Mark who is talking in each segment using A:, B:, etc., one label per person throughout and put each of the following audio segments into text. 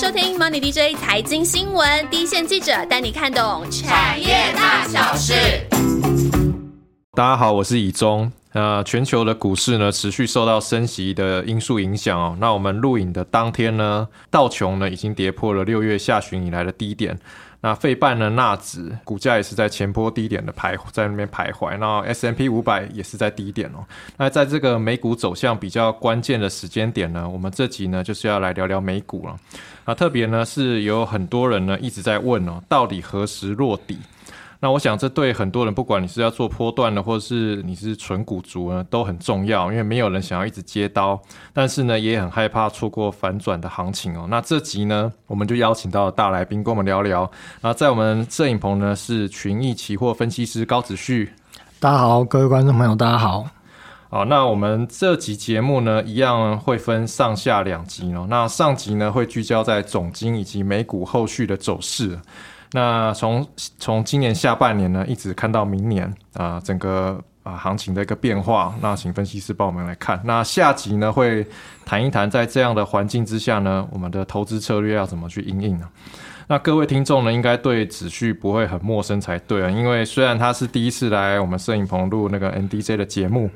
A: 收听 Money DJ 财经新闻，第一线记者带你看懂产业大小事。
B: 大家好，我是以中。呃，全球的股市呢持续受到升息的因素影响哦。那我们录影的当天呢，道琼呢已经跌破了六月下旬以来的低点。那费半呢，纳指股价也是在前波低点的徘在那边徘徊。那 S M P 五百也是在低点哦。那在这个美股走向比较关键的时间点呢，我们这集呢就是要来聊聊美股了。那特别呢是有很多人呢一直在问哦，到底何时落底？那我想，这对很多人，不管你是要做波段的，或者是你是纯股族呢，都很重要，因为没有人想要一直接刀，但是呢，也很害怕错过反转的行情哦。那这集呢，我们就邀请到大来宾跟我们聊聊。那在我们摄影棚呢，是群益期货分析师高子旭。
C: 大家好，各位观众朋友，大家好。
B: 好，那我们这集节目呢，一样会分上下两集哦。那上集呢，会聚焦在总金以及美股后续的走势。那从从今年下半年呢，一直看到明年啊，整个啊行情的一个变化。那请分析师帮我们来看。那下集呢会谈一谈，在这样的环境之下呢，我们的投资策略要怎么去应应呢？那各位听众呢，应该对子旭不会很陌生才对啊，因为虽然他是第一次来我们摄影棚录那个 NDJ 的节目。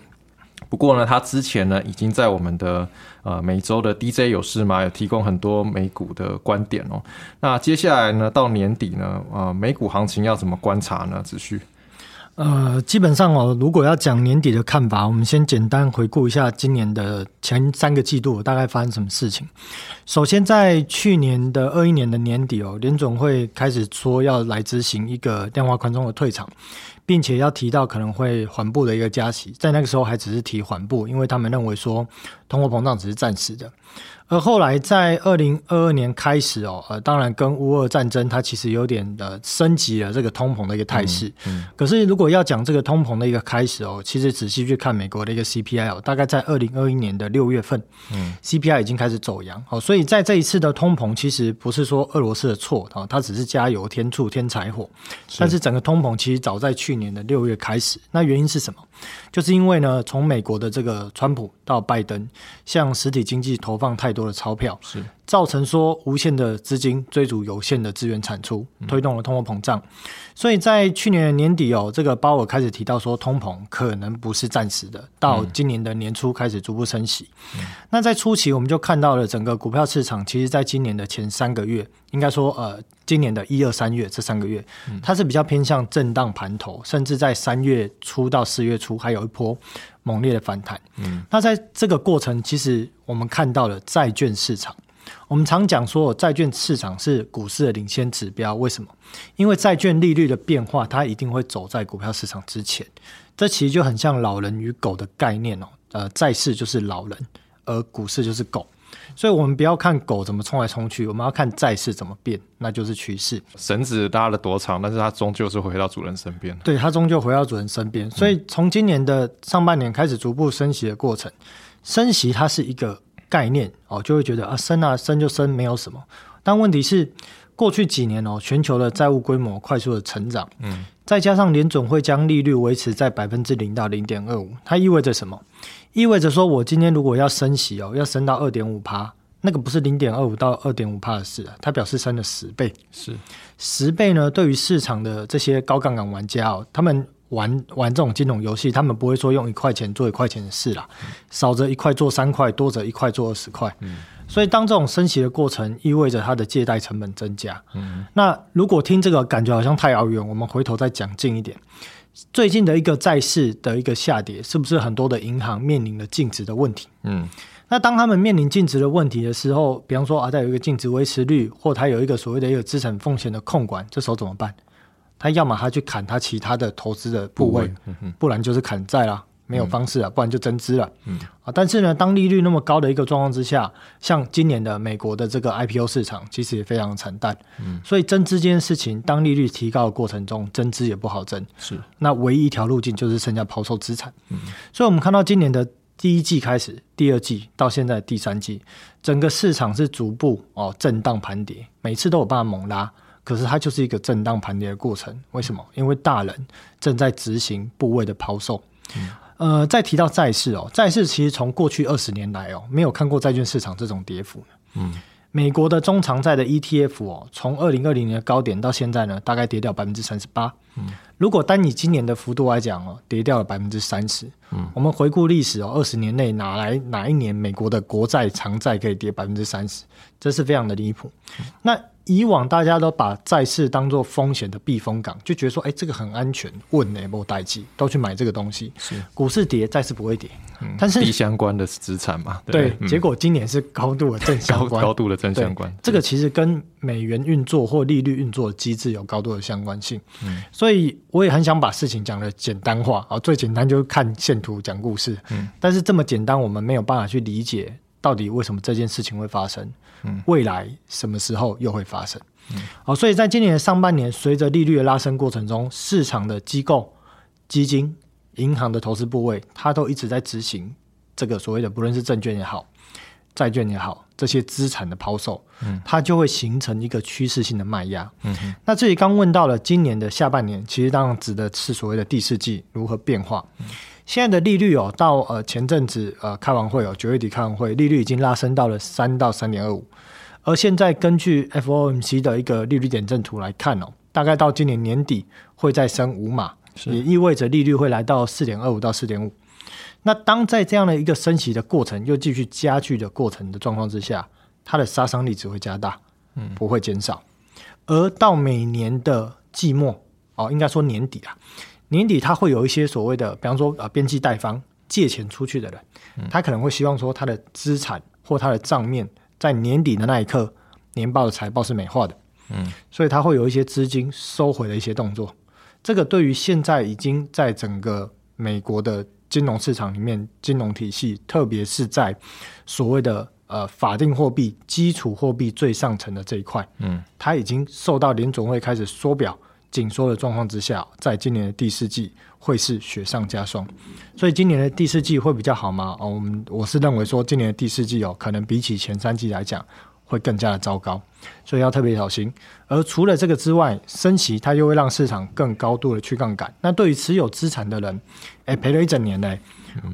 B: 不过呢，他之前呢已经在我们的呃每周的 DJ 有事吗？有提供很多美股的观点哦。那接下来呢，到年底呢，呃，美股行情要怎么观察呢？子旭，
C: 呃，基本上哦，如果要讲年底的看法，我们先简单回顾一下今年的前三个季度大概发生什么事情。首先，在去年的二一年的年底哦，联总会开始说要来执行一个量化宽松的退场。并且要提到可能会缓步的一个加息，在那个时候还只是提缓步，因为他们认为说通货膨胀只是暂时的。而后来在二零二二年开始哦，呃，当然跟乌俄战争它其实有点的升级了这个通膨的一个态势。嗯。可是如果要讲这个通膨的一个开始哦，其实仔细去看美国的一个 CPI 哦，大概在二零二一年的六月份，嗯，CPI 已经开始走阳哦，所以在这一次的通膨其实不是说俄罗斯的错哦，它只是加油添醋添柴火。但是整个通膨其实早在去年的六月开始，那原因是什么？就是因为呢，从美国的这个川普到拜登，向实体经济投放太多的钞票，
B: 是。
C: 造成说无限的资金追逐有限的资源产出，推动了通货膨胀。所以在去年年底哦，这个鲍尔开始提到说，通膨可能不是暂时的，到今年的年初开始逐步升息。那在初期，我们就看到了整个股票市场，其实在今年的前三个月，应该说呃，今年的一二三月这三个月，它是比较偏向震荡盘头，甚至在三月初到四月初还有一波猛烈的反弹。嗯，那在这个过程，其实我们看到了债券市场。我们常讲说，债券市场是股市的领先指标。为什么？因为债券利率的变化，它一定会走在股票市场之前。这其实就很像老人与狗的概念哦。呃，债市就是老人，而股市就是狗。所以，我们不要看狗怎么冲来冲去，我们要看债市怎么变，那就是趋势。
B: 绳子拉了多长，但是它终究是回到主人身边。
C: 对，它终究回到主人身边。所以，从今年的上半年开始逐步升息的过程，升息它是一个。概念哦，就会觉得啊升啊升就升，没有什么。但问题是，过去几年哦，全球的债务规模快速的成长，嗯，再加上联总会将利率维持在百分之零到零点二五，它意味着什么？意味着说我今天如果要升息哦，要升到二点五趴，那个不是零点二五到二点五趴的事啊，它表示升了十倍，
B: 是
C: 十倍呢。对于市场的这些高杠杆玩家哦，他们。玩玩这种金融游戏，他们不会说用一块钱做一块钱的事啦，少则一块做三块，多则一块做二十块。嗯，所以当这种升息的过程意味着它的借贷成本增加。嗯，那如果听这个感觉好像太遥远，我们回头再讲近一点。最近的一个债市的一个下跌，是不是很多的银行面临了净值的问题？嗯，那当他们面临净值的问题的时候，比方说啊，它有一个净值维持率，或它有一个所谓的一个资产风险的控管，这时候怎么办？他要么他去砍他其他的投资的部位，不然就是砍债啦，没有方式啊，不然就增资了。啊，但是呢，当利率那么高的一个状况之下，像今年的美国的这个 IPO 市场其实也非常惨淡。嗯，所以增资这件事情，当利率提高的过程中，增资也不好增。
B: 是，
C: 那唯一一条路径就是剩下抛售资产。嗯，所以我们看到今年的第一季开始，第二季到现在第三季，整个市场是逐步哦震荡盘跌，每次都有办法猛拉。可是它就是一个震荡盘跌的过程，为什么？因为大人正在执行部位的抛售。呃，再提到债市哦，债市其实从过去二十年来哦，没有看过债券市场这种跌幅。嗯，美国的中长债的 ETF 哦，从二零二零年的高点到现在呢，大概跌掉百分之三十八。嗯，如果单以今年的幅度来讲哦，跌掉了百分之三十。嗯，我们回顾历史哦，二十年内哪来哪一年美国的国债长债可以跌百分之三十？这是非常的离谱。那以往大家都把债市当做风险的避风港，就觉得说，哎，这个很安全，问呢不待机，都去买这个东西。
B: 是
C: 股市跌，债市不会跌。嗯，但是
B: 低相关的资产嘛，
C: 对，结果今年是高度的正相关，
B: 高度的正相关。
C: 这个其实跟美元运作或利率运作机制有高度的相关性。嗯，所以我也很想把事情讲的简单化啊，最简单就是看线图讲故事。嗯，但是这么简单，我们没有办法去理解到底为什么这件事情会发生。嗯未来什么时候又会发生？嗯好，所以在今年的上半年，随着利率的拉升过程中，市场的机构、基金、银行的投资部位，它都一直在执行这个所谓的，不论是证券也好、债券也好，这些资产的抛售，嗯，它就会形成一个趋势性的卖压。嗯，那这里刚问到了今年的下半年，其实当然指的是所谓的第四季如何变化。现在的利率哦，到呃前阵子呃开完会哦，九月底开完会，利率已经拉升到了三到三点二五。而现在根据 FOMC 的一个利率点阵图来看哦，大概到今年年底会再升五码，也意味着利率会来到四点二五到四点五。那当在这样的一个升息的过程又继续加剧的过程的状况之下，它的杀伤力只会加大，嗯，不会减少。而到每年的季末哦，应该说年底啊，年底他会有一些所谓的，比方说啊，边际贷方借钱出去的人，他可能会希望说他的资产或他的账面。在年底的那一刻，年报的财报是美化的，嗯，所以他会有一些资金收回的一些动作。这个对于现在已经在整个美国的金融市场里面，金融体系，特别是在所谓的呃法定货币、基础货币最上层的这一块，嗯，它已经受到联总会开始缩表。紧缩的状况之下，在今年的第四季会是雪上加霜，所以今年的第四季会比较好吗？哦，我们我是认为说，今年的第四季哦，可能比起前三季来讲，会更加的糟糕，所以要特别小心。而除了这个之外，升息它又会让市场更高度的去杠杆。那对于持有资产的人，哎，赔了一整年嘞。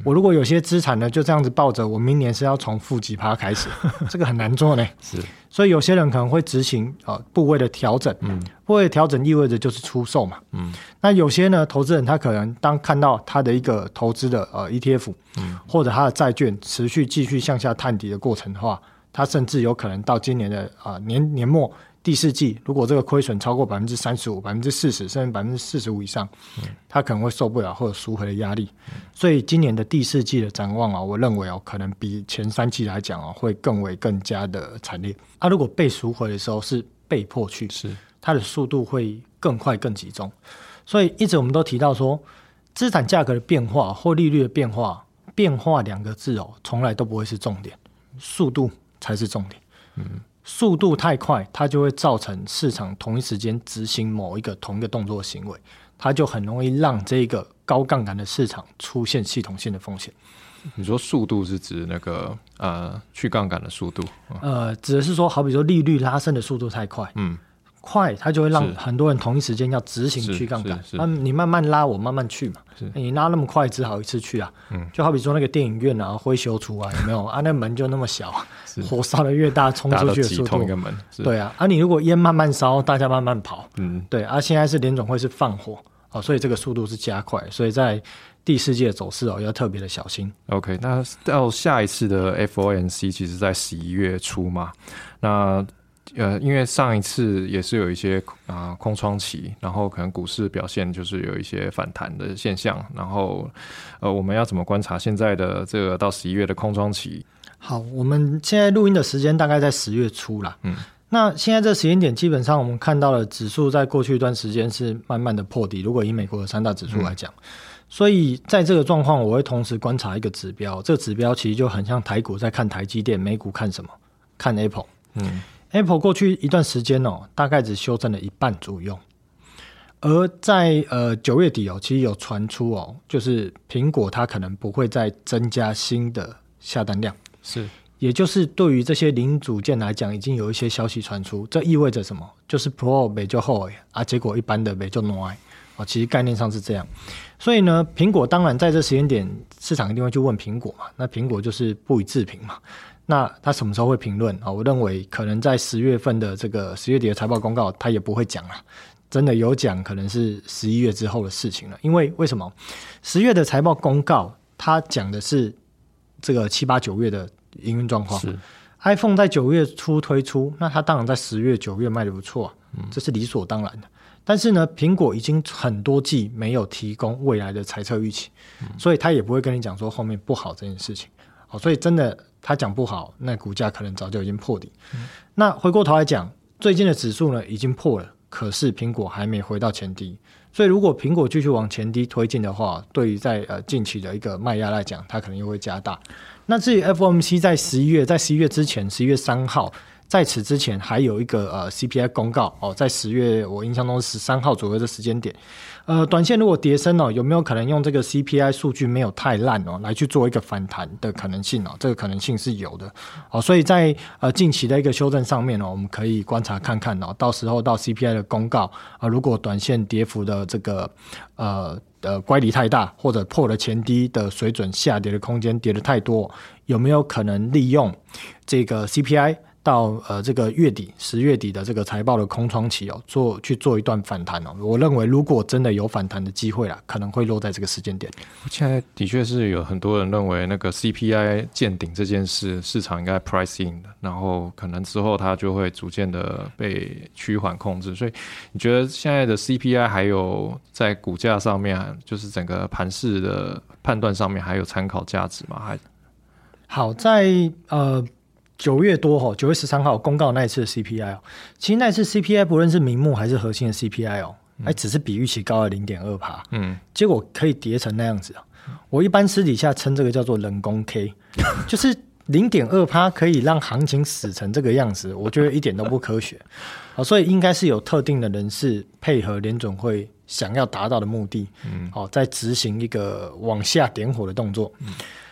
C: 我如果有些资产呢，就这样子抱着，我明年是要从负几趴开始，这个很难做呢。
B: 是，
C: 所以有些人可能会执行啊部位的调整。嗯，部位调整意味着就是出售嘛。嗯，那有些呢，投资人他可能当看到他的一个投资的呃 ETF，嗯，或者他的债券持续继续向下探底的过程的话，他甚至有可能到今年的啊年年末。第四季如果这个亏损超过百分之三十五、百分之四十，甚至百分之四十五以上，它可能会受不了或者赎回的压力。所以今年的第四季的展望啊，我认为哦，可能比前三季来讲啊，会更为更加的惨烈。啊，如果被赎回的时候是被迫去，
B: 是
C: 它的速度会更快、更集中。所以一直我们都提到说，资产价格的变化或利率的变化，变化两个字哦，从来都不会是重点，速度才是重点。嗯。速度太快，它就会造成市场同一时间执行某一个同一个动作行为，它就很容易让这个高杠杆的市场出现系统性的风险。
B: 你说速度是指那个呃去杠杆的速度？
C: 呃，指的是说，好比说利率拉升的速度太快，嗯。快，它就会让很多人同一时间要执行去杠杆。那你慢慢拉，我慢慢去嘛。你拉那么快，只好一次去啊。嗯，就好比说那个电影院啊，灰修出啊，有没有 啊？那门就那么小，火烧的越大，冲出去的速度。对啊，啊，你如果烟慢慢烧，大家慢慢跑。嗯，对啊。现在是联总会是放火哦，所以这个速度是加快，所以在第四季的走势哦，要特别的小心。
B: OK，那到下一次的 FOMC，其实在十一月初嘛，那。呃，因为上一次也是有一些啊空窗期，然后可能股市表现就是有一些反弹的现象，然后呃，我们要怎么观察现在的这个到十一月的空窗期？
C: 好，我们现在录音的时间大概在十月初啦。嗯，那现在这时间点，基本上我们看到了指数在过去一段时间是慢慢的破底。如果以美国的三大指数来讲，所以在这个状况，我会同时观察一个指标，这个指标其实就很像台股在看台积电，美股看什么？看 Apple。嗯。Apple 过去一段时间哦，大概只修正了一半左右，而在呃九月底哦，其实有传出哦，就是苹果它可能不会再增加新的下单量，
B: 是，
C: 也就是对于这些零组件来讲，已经有一些消息传出，这意味着什么？就是 Pro 没就厚啊，结果一般的没就暖哦，其实概念上是这样，所以呢，苹果当然在这时间点，市场一定会去问苹果嘛，那苹果就是不予置评嘛。那他什么时候会评论啊？我认为可能在十月份的这个十月底的财报公告，他也不会讲了。真的有讲，可能是十一月之后的事情了。因为为什么十月的财报公告，他讲的是这个七八九月的营运状况。
B: 是
C: iPhone 在九月初推出，那它当然在十月、九月卖的不错、啊，这是理所当然的。但是呢，苹果已经很多季没有提供未来的财测预期，所以他也不会跟你讲说后面不好这件事情。哦，所以真的他讲不好，那股价可能早就已经破底。那回过头来讲，最近的指数呢已经破了，可是苹果还没回到前低。所以如果苹果继续往前低推进的话，对于在呃近期的一个卖压来讲，它可能又会加大。那至于 FOMC 在十一月，在十一月之前，十一月三号，在此之前还有一个呃 CPI 公告哦，在十月我印象中十三号左右的时间点，呃，短线如果跌升哦，有没有可能用这个 CPI 数据没有太烂哦，来去做一个反弹的可能性哦？这个可能性是有的哦，所以在呃近期的一个修正上面哦，我们可以观察看看哦，到时候到 CPI 的公告啊、如果短线跌幅的这个呃呃乖离太大，或者破了前低的水准下跌的空间跌的太多，有没有可能利用这个 CPI 到呃这个月底十月底的这个财报的空窗期哦，做去做一段反弹哦？我认为如果真的有反弹的机会啦，可能会落在这个时间点。
B: 现在的确是有很多人认为那个 CPI 见顶这件事，市场应该 price in 的，然后可能之后它就会逐渐的被趋缓控制。所以你觉得现在的 CPI 还有在股价上面，就是整个盘势的判断上面还有参考价值吗？还
C: 好，在呃九月多哈，九月十三号公告那一次的 CPI 哦，其实那一次 CPI 不论是名目还是核心的 CPI 哦，哎、只是比预期高了零点二帕，
B: 嗯，
C: 结果可以跌成那样子啊！我一般私底下称这个叫做人工 K，就是零点二趴可以让行情死成这个样子，我觉得一点都不科学啊！所以应该是有特定的人士配合联准会想要达到的目的，嗯，哦，在执行一个往下点火的动作。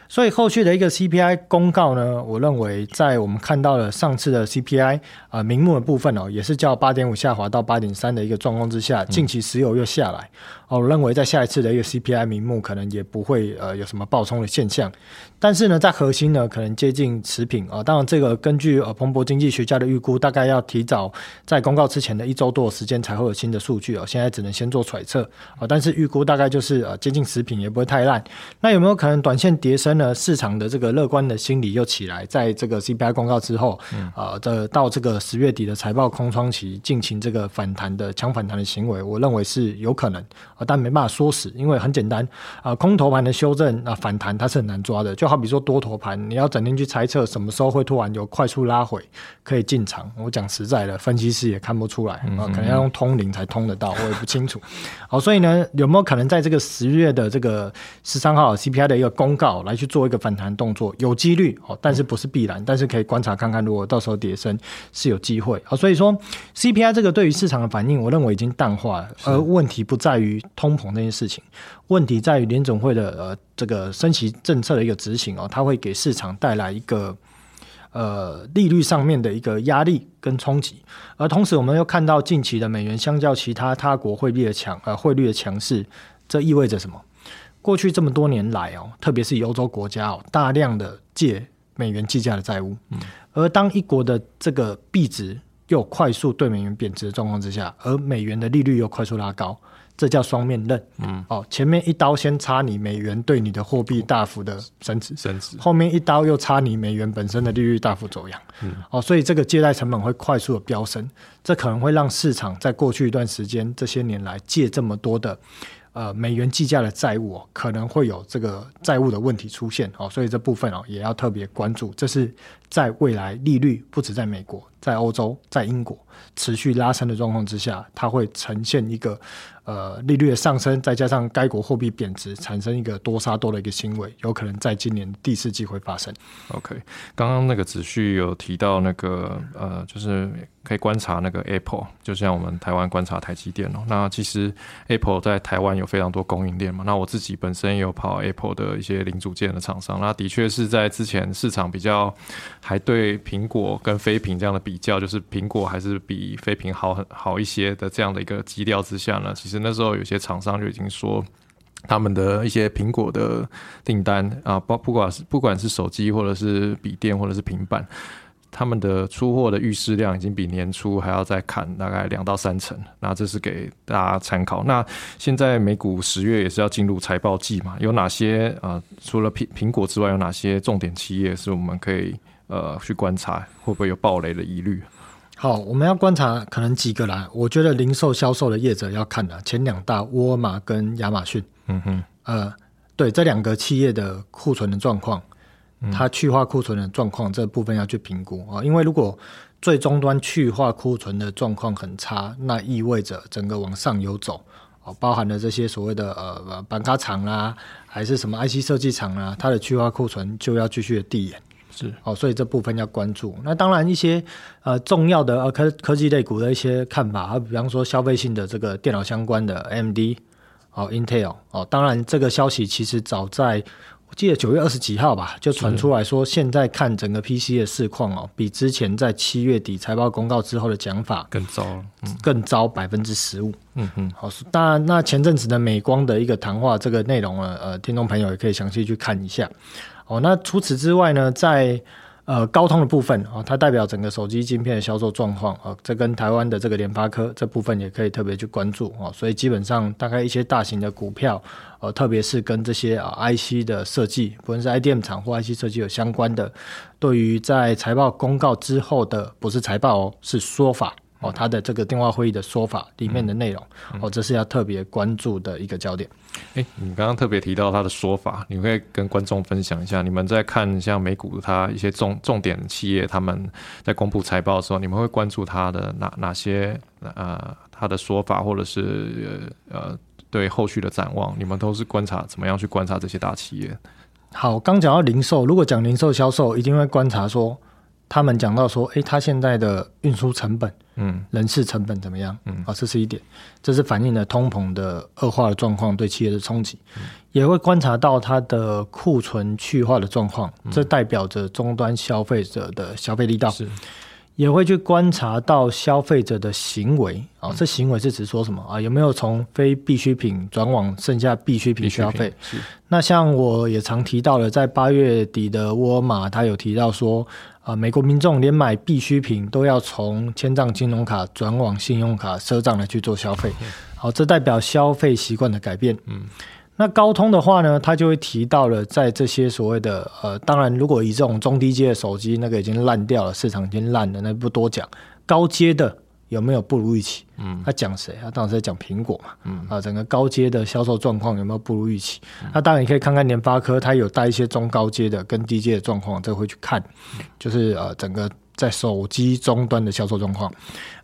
C: 所以后续的一个 CPI 公告呢，我认为在我们看到了上次的 CPI 啊、名目的部分哦，也是较八点五下滑到八点三的一个状况之下，近期石油又下来哦，我认为在下一次的一个 CPI 名目可能也不会呃有什么爆冲的现象，但是呢，在核心呢可能接近持平。啊、当然这个根据呃彭博经济学家的预估，大概要提早在公告之前的一周多的时间才会有新的数据。哦，现在只能先做揣测。啊、但是预估大概就是呃接近持平，也不会太烂。那有没有可能短线跌升呢？市场的这个乐观的心理又起来，在这个 CPI 公告之后，呃的到这个十月底的财报空窗期进行这个反弹的强反弹的行为，我认为是有可能啊、但没办法说死，因为很简单啊、空头盘的修正啊、反弹它是很难抓的，就好比说多头盘，你要整天去猜测什么时候会突然有快速拉回可以进场，我讲实在的，分析师也看不出来啊、可能要用通灵才通得到，我也不清楚。好，所以呢，有没有可能在这个十月的这个十三号 CPI 的一个公告来去做一个反弹动作？有几率哦，但是不是必然，但是可以观察看看，如果到时候跌升是有机会啊。所以说 CPI 这个对于市场的反应，我认为已经淡化了，而问题不在于通膨这件事情，问题在于联总会的呃这个升息政策的一个执行哦，它会给市场带来一个。呃，利率上面的一个压力跟冲击，而同时我们又看到近期的美元相较其他他国汇率的强呃汇率的强势，这意味着什么？过去这么多年来哦，特别是以欧洲国家哦，大量的借美元计价的债务，而当一国的这个币值又快速对美元贬值的状况之下，而美元的利率又快速拉高，这叫双面刃。嗯，哦，前面一刀先插你美元对你的货币大幅的升值，
B: 升值。
C: 后面一刀又插你美元本身的利率大幅走扬，哦，所以这个借贷成本会快速的飙升，这可能会让市场在过去一段时间这些年来借这么多的呃美元计价的债务、哦，可能会有这个债务的问题出现。哦，所以这部分哦也要特别关注，这是在未来利率不止在美国，在欧洲，在英国持续拉升的状况之下，它会呈现一个呃利率的上升，再加上该国货币贬值，产生一个多杀多的一个行为，有可能在今年第四季会发生。
B: OK，刚刚那个子旭有提到那个呃，就是可以观察那个 Apple，就像我们台湾观察台积电哦。那其实 Apple 在台湾有非常多供应链嘛。那我自己本身也有跑 Apple 的一些零组件的厂商，那的确是在之前市场比较还对苹果跟非屏这样的比较，就是苹果还是比非屏好很好一些的这样的一个基调之下呢，其实那时候有些厂商就已经说。他们的一些苹果的订单啊，包不管是不管是手机或者是笔电或者是平板。他们的出货的预示量已经比年初还要再砍大概两到三成，那这是给大家参考。那现在美股十月也是要进入财报季嘛？有哪些啊？除了苹苹果之外，有哪些重点企业是我们可以呃去观察，会不会有暴雷的疑虑？
C: 好，我们要观察可能几个啦。我觉得零售销售的业者要看的前两大沃尔玛跟亚马逊。嗯哼，呃，对这两个企业的库存的状况。它去化库存的状况这部分要去评估啊，因为如果最终端去化库存的状况很差，那意味着整个往上游走哦，包含了这些所谓的呃板卡厂啦，还是什么 IC 设计厂啦，它的去化库存就要继续的递延，
B: 是
C: 哦，所以这部分要关注。那当然一些呃重要的呃科科技类股的一些看法，啊，比方说消费性的这个电脑相关的 AMD 哦，Intel 哦，当然这个消息其实早在。我记得九月二十几号吧，就传出来说，现在看整个 PC 的市况哦，比之前在七月底财报公告之后的讲法
B: 更糟，
C: 更糟百分之十五。嗯嗯，好，当然，那前阵子的美光的一个谈话，这个内容呢，呃，听众朋友也可以详细去看一下。哦，那除此之外呢，在呃，高通的部分啊，它代表整个手机晶片的销售状况啊，这跟台湾的这个联发科这部分也可以特别去关注啊。所以基本上大概一些大型的股票，呃，特别是跟这些啊 IC 的设计，不论是 IDM 厂或 IC 设计有相关的，对于在财报公告之后的，不是财报哦，是说法。哦，他的这个电话会议的说法里面的内容，哦，这是要特别关注的一个焦点。
B: 哎，你刚刚特别提到他的说法，你可以跟观众分享一下，你们在看像美股它一些重重点企业，他们在公布财报的时候，你们会关注他的哪哪些呃他的说法，或者是呃对后续的展望，你们都是观察怎么样去观察这些大企业？
C: 好，刚讲到零售，如果讲零售销售，一定会观察说。他们讲到说，哎，他现在的运输成本，嗯，人事成本怎么样？嗯，啊，这是一点，这是反映了通膨的恶化的状况对企业的冲击，也会观察到它的库存去化的状况，这代表着终端消费者的消费力道。是。也会去观察到消费者的行为啊，这行为是指说什么啊？有没有从非必需品转往剩下必需品消费？是。那像我也常提到了，在八月底的沃尔玛，他有提到说啊，美国民众连买必需品都要从千账金融卡转往信用卡赊账来去做消费。好，这代表消费习惯的改变。嗯。那高通的话呢，它就会提到了，在这些所谓的呃，当然，如果以这种中低阶的手机，那个已经烂掉了，市场已经烂了，那不多讲。高阶的有没有不如预期？嗯，他讲谁？他当然是在讲苹果嘛。嗯，啊，整个高阶的销售状况有没有不如预期？那当然你可以看看联发科，它有带一些中高阶的跟低阶的状况，这会去看，就是呃，整个在手机终端的销售状况。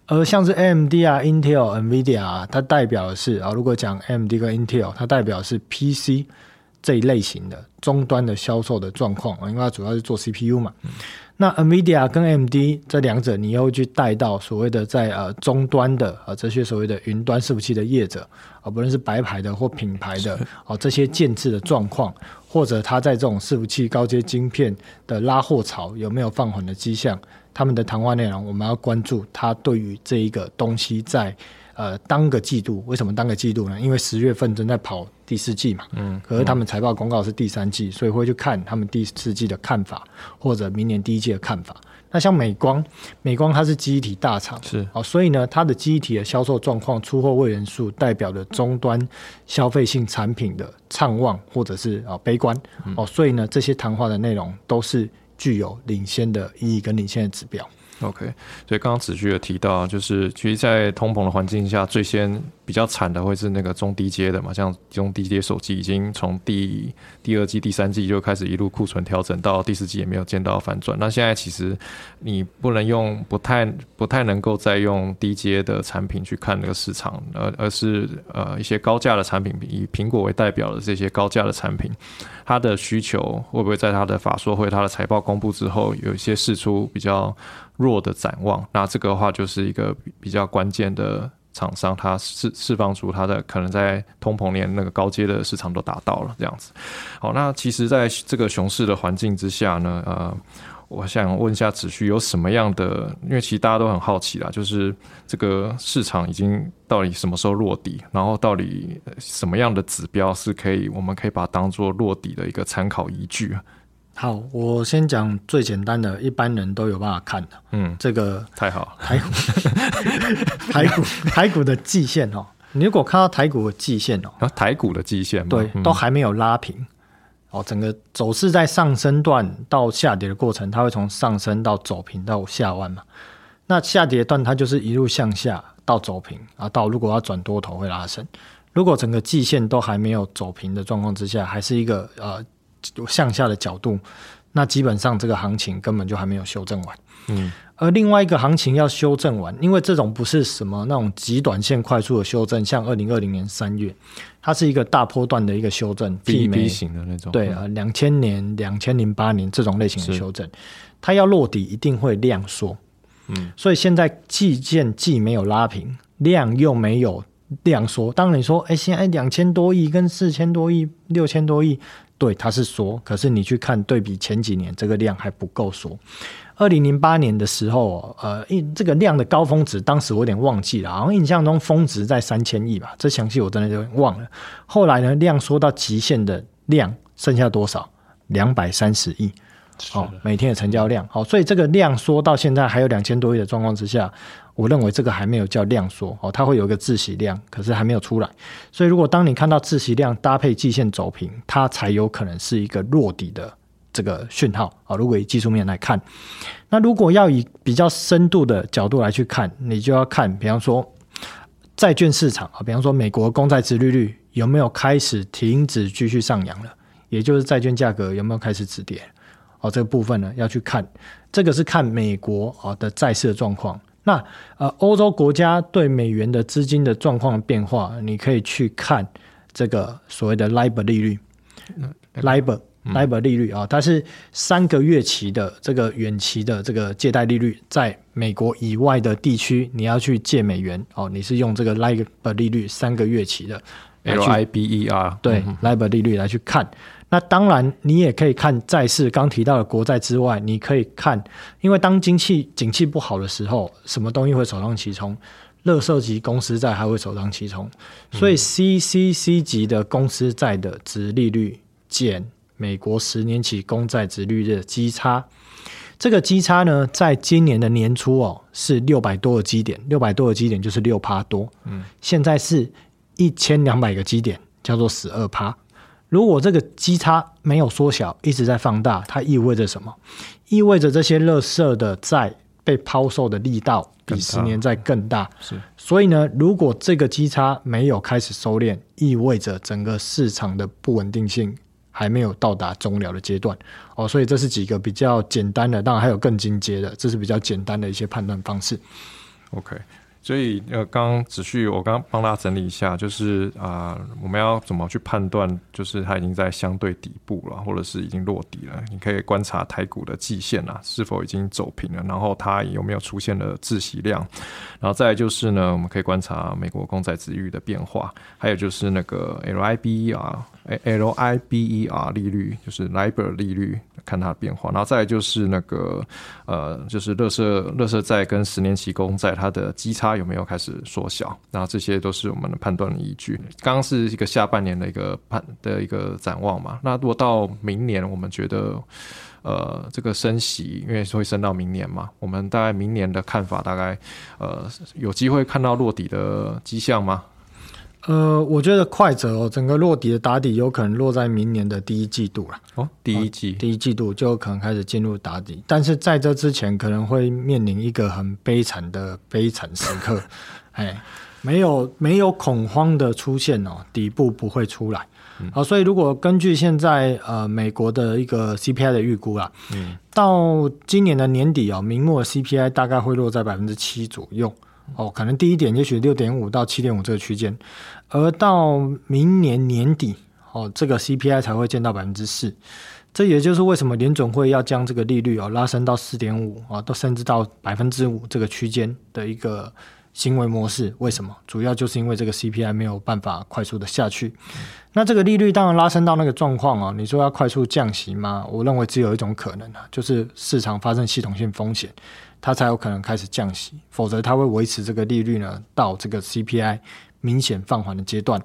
C: 而像是 AMD 啊、Intel、NVIDIA 啊，它代表的是啊，如果讲 AMD 跟 Intel，它代表是 PC 这一类型的终端的销售的状况啊，因为它主要是做 CPU 嘛。那 NVIDIA 跟 AMD 这两者，你又去带到所谓的在呃终端的啊这些所谓的云端伺服器的业者啊，不论是白牌的或品牌的啊这些建制的状况，或者它在这种伺服器高阶晶片的拉货潮有没有放缓的迹象？他们的谈话内容，我们要关注他对于这一个东西在呃当个季度，为什么当个季度呢？因为十月份正在跑第四季嘛，嗯，可是他们财报公告是第三季，所以会去看他们第四季的看法，或者明年第一季的看法。那像美光，美光它是记忆体大厂，
B: 是
C: 哦，所以呢，它的记忆体的销售状况、出货位元数，代表的终端消费性产品的畅旺或者是啊悲观哦，所以呢，这些谈话的内容都是。具有领先的意义跟领先的指标。
B: OK，所以刚刚子旭有提到，就是其实，在通膨的环境下，最先比较惨的会是那个中低阶的嘛，像中低阶手机已经从第第二季、第三季就开始一路库存调整，到第四季也没有见到反转。那现在其实你不能用不太不太能够再用低阶的产品去看那个市场，而而是呃一些高价的产品，以苹果为代表的这些高价的产品，它的需求会不会在它的法说会、它的财报公布之后，有一些试出比较。弱的展望，那这个话就是一个比较关键的厂商，它释释放出它的可能在通膨连那个高阶的市场都达到了这样子。好，那其实在这个熊市的环境之下呢，呃，我想问一下子旭，有什么样的？因为其实大家都很好奇啦，就是这个市场已经到底什么时候落地，然后到底什么样的指标是可以，我们可以把它当做落地的一个参考依据？
C: 好，我先讲最简单的，一般人都有办法看的。
B: 嗯，
C: 这个
B: 太好，
C: 台股，台股，台股的季线哦，你如果看到台股的季线哦，
B: 啊台股的季线
C: 对，
B: 嗯
C: 都还没有拉平。哦，整个走势在上升段到下跌的过程，它会从上升到走平到下弯嘛。那下跌段它就是一路向下到走平，啊，到如果要转多头会拉升。如果整个季线都还没有走平的状况之下，还是一个呃向下的角度，那基本上这个行情根本就还没有修正完。
B: 嗯，
C: 而另外一个行情要修正完，因为这种不是什么那种极短线快速的修正，像二零二零年三月，它是一个大波段的一个修正
B: ，，B
C: 媲
B: B 型的那种，嗯
C: 对啊，两千年、两千零八年这种类型的修正，它要落底一定会量缩。
B: 嗯，
C: 所以现在季线既没有拉平，量又没有量缩。当你说，哎，现在两千多亿跟四千多亿、六千多亿，对，它是缩，可是你去看对比前几年，这个量还不够缩。二零零八年的时候，呃，因这个量的高峰值，当时我有点忘记了，好像印象中峰值在三千亿吧，这详细我真的有点忘了。后来呢，量缩到极限的量剩下多少？两百三十亿。哦，每天的成交量，好、所以这个量缩到现在还有两千多亿的状况之下，我认为这个还没有叫量缩，哦，它会有一个自息量，可是还没有出来。所以如果当你看到自息量搭配季线走平，它才有可能是一个落底的这个讯号啊、哦。如果以技术面来看，那如果要以比较深度的角度来去看，你就要看，比方说债券市场啊，比方说美国公债殖利率有没有开始停止继续上扬了，也就是债券价格有没有开始止跌。哦，这个部分呢要去看，这个是看美国啊的债市的状况。那呃，欧洲国家对美元的资金的状况变化，你可以去看这个所谓的 LIBOR 利率，LIBOR LIBOR 利率啊，它是三个月期的这个远期的这个借贷利率，在美国以外的地区，你要去借美元哦，你是用这个 LIBOR 利率三个月期的。来
B: L
C: 去
B: I B E R，
C: 对
B: 嗯
C: LIBOR 利率来去看。那当然，你也可以看债市，刚提到的国债之外，你可以看，因为当经济景气不好的时候，什么东西会首当其冲？乐色级公司债还会首当其冲，所以 CCC 级的公司债的值利率减美国十年期公债值利率的基差，这个基差呢，在今年的年初哦是六百多个基点，六百多个基点就是六趴多，嗯，现在是一千两百个基点，叫做十二趴。如果这个基差没有缩小，一直在放大，它意味着什么？意味着这些垃圾的债被抛售的力道比十年债更大。
B: 是，
C: 所以呢，如果这个基差没有开始收敛，意味着整个市场的不稳定性还没有到达终了的阶段。哦，所以这是几个比较简单的，当然还有更进阶的，这是比较简单的一些判断方式。
B: OK，所以呃，刚刚子旭，我刚刚帮大家整理一下，就是啊、我们要怎么去判断，就是它已经在相对底部了，或者是已经落底了？你可以观察台股的季线啊，是否已经走平了，然后它有没有出现了自息量，然后再就是呢，我们可以观察美国公债殖利率的变化，还有就是那个 LIB 啊。L I B E R 利率就是 LIBOR 利率，看它的变化，然后再来就是那个呃，就是乐色乐色债跟十年期公债它的基差有没有开始缩小，然后这些都是我们的判断的依据。刚刚是一个下半年的一个判的一个展望嘛，那如果到明年，我们觉得呃这个升息，因为会升到明年嘛，我们大概明年的看法大概呃有机会看到落底的迹象吗？
C: 呃，我觉得快则哦，整个落底的打底有可能落在明年的第一季度了。
B: 哦，第一季。
C: 第一季度就有可能开始进入打底，但是在这之前可能会面临一个很悲惨的悲惨时刻，哎，没有没有恐慌的出现哦，底部不会出来。好、所以如果根据现在呃美国的一个 CPI 的预估啦，
B: 嗯，
C: 到今年的年底哦，明末 CPI 大概会落在百分之七左右。哦，可能第一点也许六点五到七点五这个区间，而到明年年底，哦，这个 CPI 才会见到百分之四。这也就是为什么联总会要将这个利率哦拉升到四点五啊，到甚至到百分之五这个区间的一个行为模式。为什么？主要就是因为这个 CPI 没有办法快速的下去。那这个利率当然拉升到那个状况啊，你说要快速降息吗？我认为只有一种可能啊，就是市场发生系统性风险，它才有可能开始降息，否则它会维持这个利率呢到这个 CPI 明显放缓的阶段。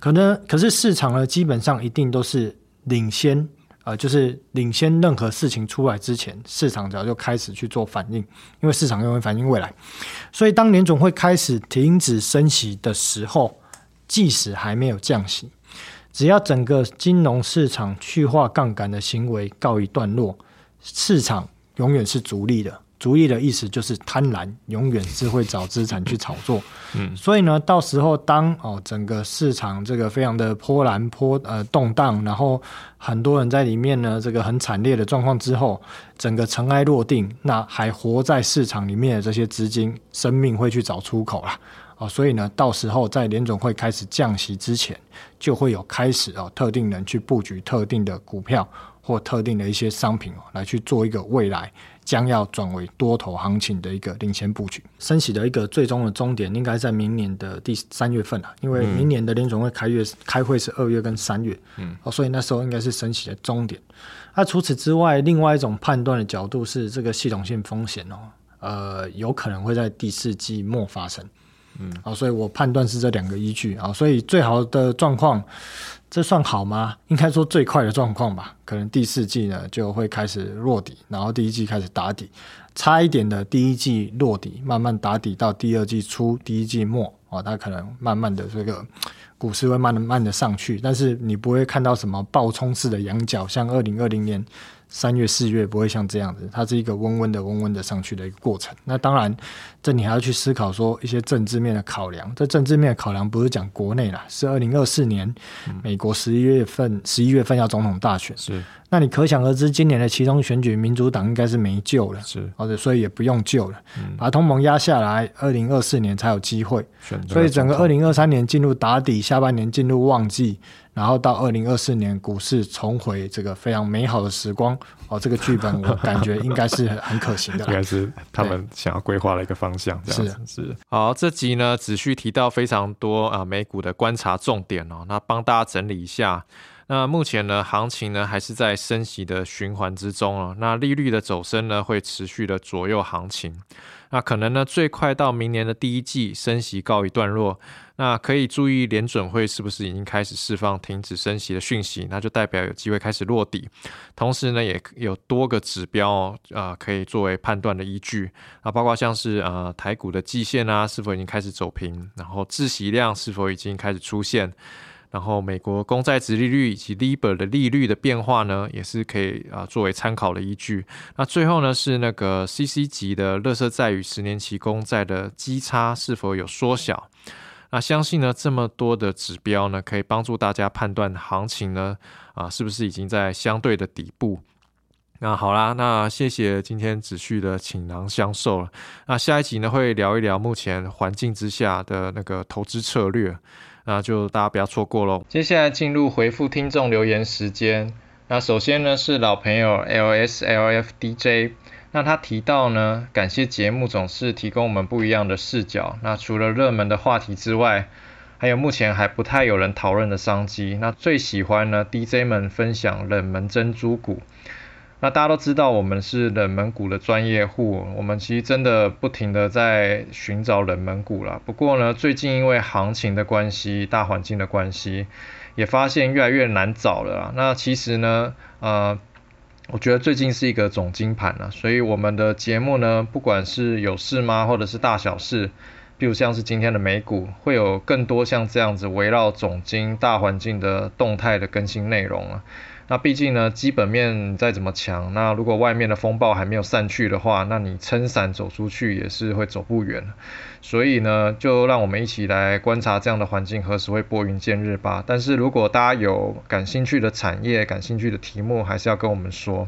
C: 可能可是市场呢，基本上一定都是领先。呃，就是领先任何事情出来之前，市场早就开始去做反应，因为市场认为反应未来，所以当联总会开始停止升息的时候，即使还没有降息，只要整个金融市场去化杠杆的行为告一段落，市场永远是逐利的。逐利的意思就是贪婪，永远是会找资产去炒作。嗯，所以呢，到时候当哦整个市场这个非常的波澜波呃动荡，然后很多人在里面呢这个很惨烈的状况之后，整个尘埃落定，那还活在市场里面的这些资金，生命会去找出口啦。哦，所以呢，到时候在联总会开始降息之前，就会有开始哦特定人去布局特定的股票或特定的一些商品哦，来去做一个未来。将要转为多头行情的一个领先布局，升息的一个最终的终点应该在明年的第三月份啊，因为明年的联总会开月开会是二月跟三月，嗯，哦，所以那时候应该是升息的终点。那除此之外，另外一种判断的角度是这个系统性风险哦，呃，有可能会在第四季末发生，嗯，哦，所以我判断是这两个依据。啊，所以最好的状况。这算好吗？应该说最快的状况吧，可能第四季呢就会开始落底，然后第一季开始打底，差一点的第一季落底，慢慢打底到第二季初、第一季末啊，它可能慢慢的这个股市会慢的慢的上去，但是你不会看到什么暴冲式的羊角，像二零二零年。三月、四月不会像这样子，它是一个温温的、温温的上去的一个过程。那当然，这你还要去思考说一些政治面的考量。这政治面的考量不是讲国内啦，是二零二四年美国十一月份、十一月份要总统大选。
B: 是，
C: 那你可想而知，今年的其中选举，民主党应该是没救了。
B: 是，
C: 或者所以也不用救了，把同盟压下来，二零二四年才有机会。所以整个二零二三年进入打底，下半年进入旺季。然后到二零二四年，股市重回这个非常美好的时光哦，这个剧本 我感觉应该是很可行的，
B: 应该是他们想要规划的一个方向。
C: 是
B: 是。好，这集呢，子旭提到非常多啊美股的观察重点哦，那帮大家整理一下。那目前呢，行情呢还是在升息的循环之中哦，那利率的走升呢会持续的左右行情。那可能呢，最快到明年的第一季升息告一段落。那可以注意联准会是不是已经开始释放停止升息的讯息，那就代表有机会开始落底。同时呢，也有多个指标啊，可以作为判断的依据。啊，包括像是呃台股的季线啊，是否已经开始走平，然后自息量是否已经开始出现。然后，美国公债值利率以及 Libor 的利率的变化呢，也是可以啊作为参考的依据。那最后呢，是那个 CC 级的乐色债与十年期公债的基差是否有缩小？那相信呢，这么多的指标呢，可以帮助大家判断行情呢啊是不是已经在相对的底部。那好啦，那谢谢今天子旭的倾囊相授了。那下一集呢，会聊一聊目前环境之下的那个投资策略。那就大家不要错过喽。接下来进入回复听众留言时间。那首先呢是老朋友 L S L F D J，那他提到呢，感谢节目总是提供我们不一样的视角。那除了热门的话题之外，还有目前还不太有人讨论的商机。那最喜欢呢 DJ 们分享冷门珍珠股。那大家都知道，我们是冷门股的专业户，我们其实真的不停的在寻找冷门股了。不过呢，最近因为行情的关系、大环境的关系，也发现越来越难找了。那其实呢，呃，我觉得最近是一个总金盘了，所以我们的节目呢，不管是有事吗，或者是大小事，比如像是今天的美股，会有更多像这样子围绕总金大环境的动态的更新内容啊。那毕竟呢，基本面再怎么强，那如果外面的风暴还没有散去的话，那你撑伞走出去也是会走不远。所以呢，就让我们一起来观察这样的环境何时会拨云见日吧。但是如果大家有感兴趣的产业、感兴趣的题目，还是要跟我们说，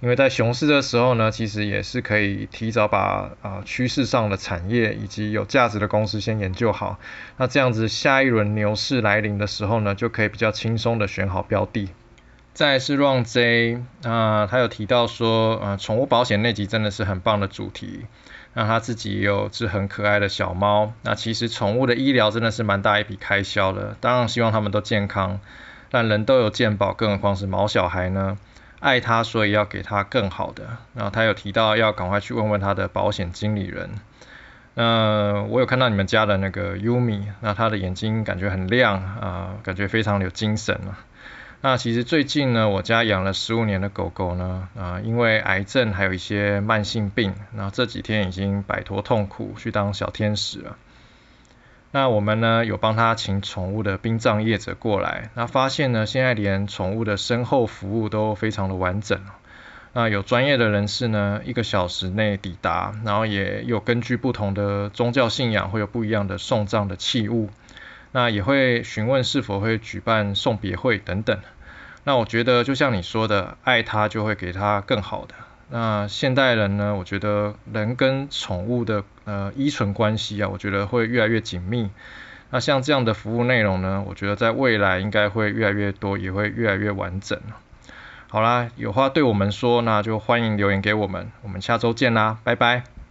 B: 因为在熊市的时候呢，其实也是可以提早把啊趋势上的产业以及有价值的公司先研究好。那这样子下一轮牛市来临的时候呢，就可以比较轻松的选好标的。再是 Ron J 啊，他有提到说，呃，宠物保险那集真的是很棒的主题。那他自己也有只很可爱的小猫。那其实宠物的医疗真的是蛮大一笔开销的，当然希望他们都健康。但人都有健保，更何况是毛小孩呢？爱他，所以要给他更好的。然后他有提到要赶快去问问他的保险经理人。那我有看到你们家的那个 Yumi，那他的眼睛感觉很亮啊，感觉非常有精神啊。那其实最近呢，我家养了十五年的狗狗呢，啊，因为癌症还有一些慢性病，那这几天已经摆脱痛苦，去当小天使了。那我们呢有帮他请宠物的殡葬业者过来，那发现呢，现在连宠物的身后服务都非常的完整。那有专业的人士呢，一个小时内抵达，然后也有根据不同的宗教信仰会有不一样的送葬的器物。那也会询问是否会举办送别会等等。那我觉得就像你说的，爱他就会给他更好的。那现代人呢，我觉得人跟宠物的呃依存关系啊，我觉得会越来越紧密。那像这样的服务内容呢，我觉得在未来应该会越来越多，也会越来越完整。好啦，有话对我们说，那就欢迎留言给我们。我们下周见啦，拜拜。